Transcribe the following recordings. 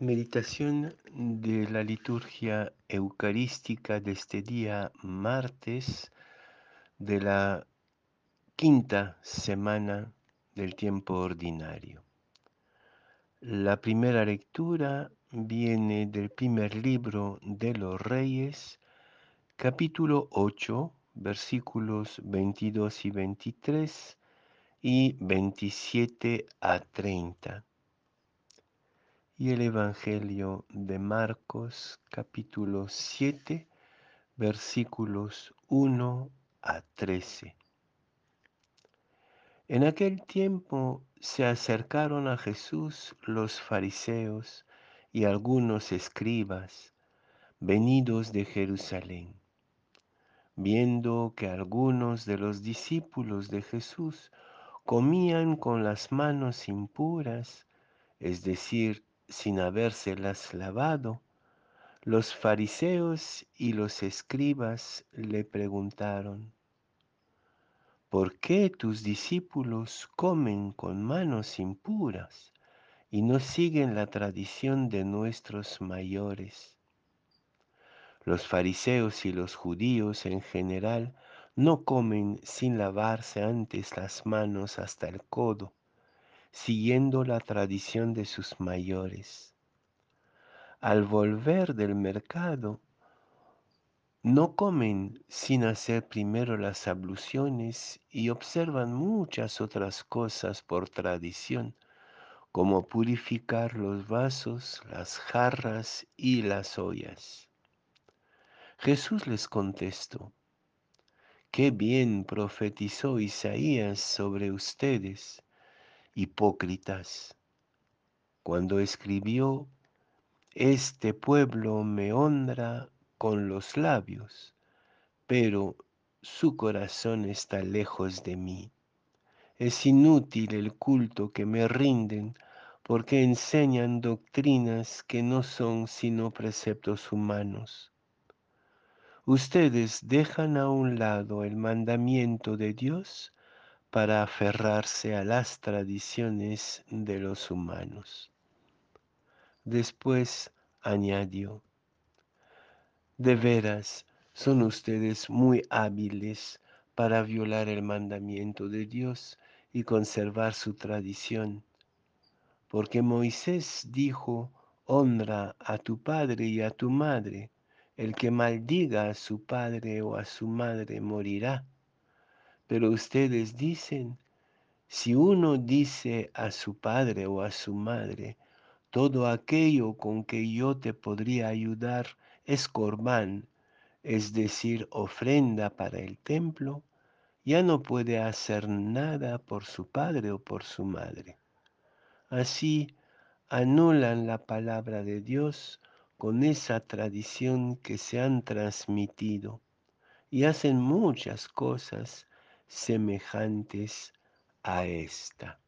Meditación de la liturgia eucarística de este día martes de la quinta semana del tiempo ordinario. La primera lectura viene del primer libro de los Reyes, capítulo 8, versículos 22 y 23 y 27 a 30 y el Evangelio de Marcos capítulo 7 versículos 1 a 13. En aquel tiempo se acercaron a Jesús los fariseos y algunos escribas venidos de Jerusalén, viendo que algunos de los discípulos de Jesús comían con las manos impuras, es decir, sin habérselas lavado, los fariseos y los escribas le preguntaron, ¿por qué tus discípulos comen con manos impuras y no siguen la tradición de nuestros mayores? Los fariseos y los judíos en general no comen sin lavarse antes las manos hasta el codo siguiendo la tradición de sus mayores. Al volver del mercado, no comen sin hacer primero las abluciones y observan muchas otras cosas por tradición, como purificar los vasos, las jarras y las ollas. Jesús les contestó, qué bien profetizó Isaías sobre ustedes hipócritas, cuando escribió, Este pueblo me honra con los labios, pero su corazón está lejos de mí. Es inútil el culto que me rinden porque enseñan doctrinas que no son sino preceptos humanos. Ustedes dejan a un lado el mandamiento de Dios para aferrarse a las tradiciones de los humanos. Después añadió, de veras son ustedes muy hábiles para violar el mandamiento de Dios y conservar su tradición, porque Moisés dijo, honra a tu padre y a tu madre, el que maldiga a su padre o a su madre morirá. Pero ustedes dicen, si uno dice a su padre o a su madre, todo aquello con que yo te podría ayudar es corbán, es decir, ofrenda para el templo, ya no puede hacer nada por su padre o por su madre. Así anulan la palabra de Dios con esa tradición que se han transmitido y hacen muchas cosas semejantes a esta.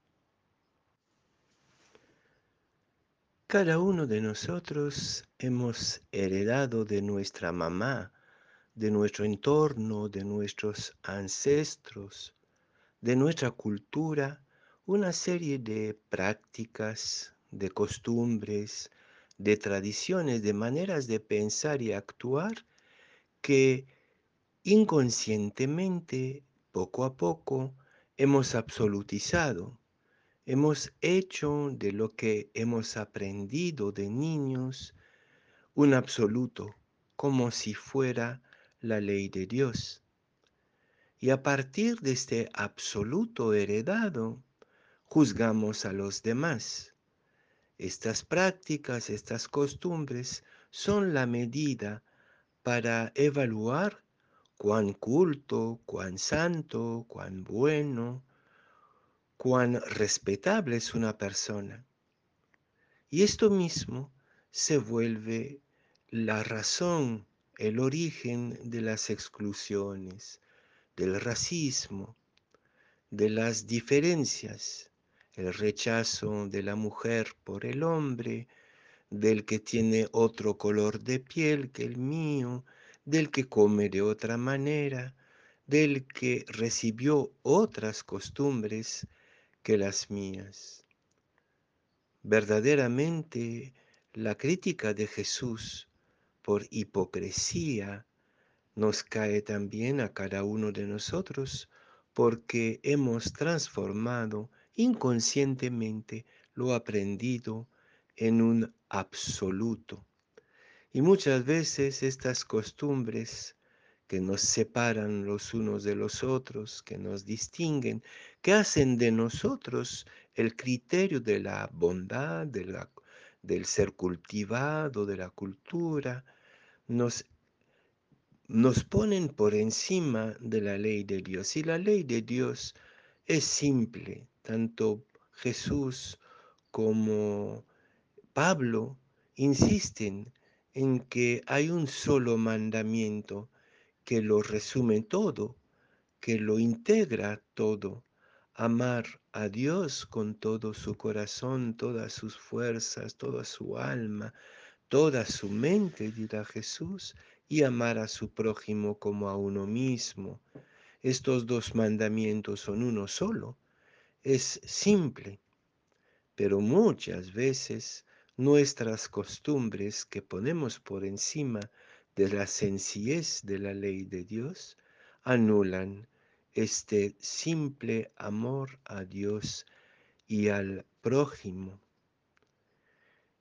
Cada uno de nosotros hemos heredado de nuestra mamá, de nuestro entorno, de nuestros ancestros, de nuestra cultura, una serie de prácticas, de costumbres, de tradiciones, de maneras de pensar y actuar que inconscientemente poco a poco hemos absolutizado, hemos hecho de lo que hemos aprendido de niños un absoluto, como si fuera la ley de Dios. Y a partir de este absoluto heredado, juzgamos a los demás. Estas prácticas, estas costumbres son la medida para evaluar cuán culto, cuán santo, cuán bueno, cuán respetable es una persona. Y esto mismo se vuelve la razón, el origen de las exclusiones, del racismo, de las diferencias, el rechazo de la mujer por el hombre, del que tiene otro color de piel que el mío, del que come de otra manera, del que recibió otras costumbres que las mías. Verdaderamente La crítica de Jesús por hipocresía nos cae también a cada uno de nosotros porque hemos transformado inconscientemente lo aprendido en un absoluto. Y muchas veces estas costumbres que nos separan los unos de los otros, que nos distinguen, que hacen de nosotros el criterio de la bondad, del ser cultivado, de la cultura, nos, nos ponen por encima de la ley de Dios. Y la ley de Dios es simple, tanto Jesús como Pablo insisten en que hay un solo mandamiento que lo resume todo, que lo integra todo. Amar a Dios con todo su corazón, todas sus fuerzas, toda su alma, toda su mente, dirá Jesús, y amar a su prójimo como a uno mismo. Estos dos mandamientos son uno solo. Es simple, pero muchas veces nuestras costumbres que ponemos por encima de la sencillez de la ley de Dios anulan este simple amor a Dios y al prójimo.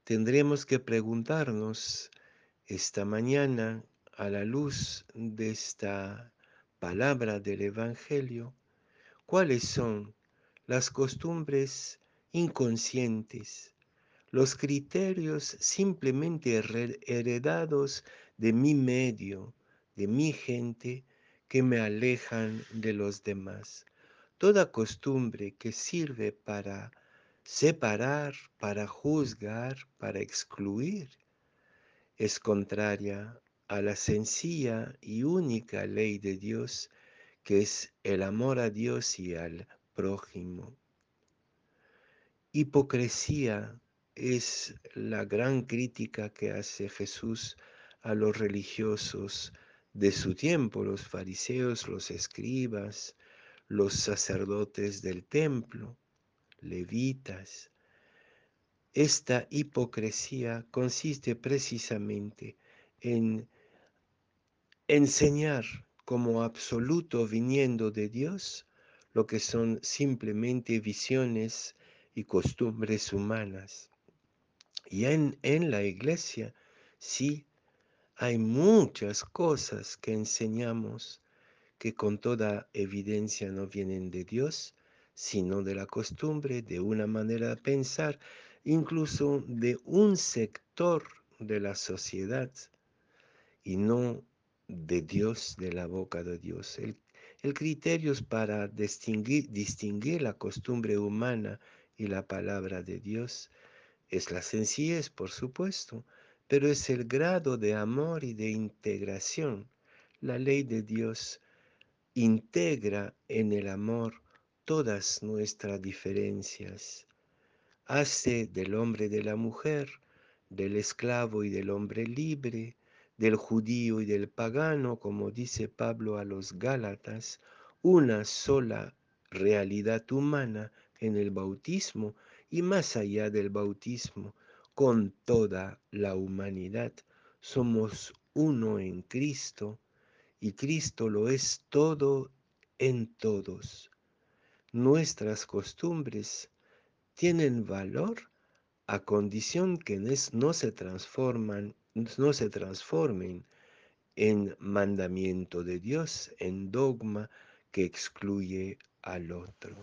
Tendremos que preguntarnos esta mañana a la luz de esta palabra del Evangelio, cuáles son las costumbres inconscientes, los criterios simplemente heredados de mi medio, de mi gente, que me alejan de los demás. Toda costumbre que sirve para separar, para juzgar, para excluir, es contraria a la sencilla y única ley de Dios, que es el amor a Dios y al prójimo. Hipocresía es la gran crítica que hace Jesús a los religiosos de su tiempo, los fariseos, los escribas, los sacerdotes del templo, levitas. Esta hipocresía consiste precisamente en enseñar como absoluto viniendo de Dios lo que son simplemente visiones y costumbres humanas. Y en, en la iglesia sí hay muchas cosas que enseñamos que con toda evidencia no vienen de Dios, sino de la costumbre, de una manera de pensar, incluso de un sector de la sociedad, y no de Dios, de la boca de Dios. El, el criterio es para distinguir, distinguir la costumbre humana y la palabra de Dios es la sencillez, por supuesto, pero es el grado de amor y de integración. La ley de Dios integra en el amor todas nuestras diferencias. Hace del hombre de la mujer, del esclavo y del hombre libre, del judío y del pagano, como dice Pablo a los Gálatas, una sola realidad humana en el bautismo y más allá del bautismo, con toda la humanidad. Somos uno en Cristo y Cristo lo es todo en todos. Nuestras costumbres tienen valor a condición que no se transforman, no se transformen en mandamiento de Dios, en dogma que excluye al otro.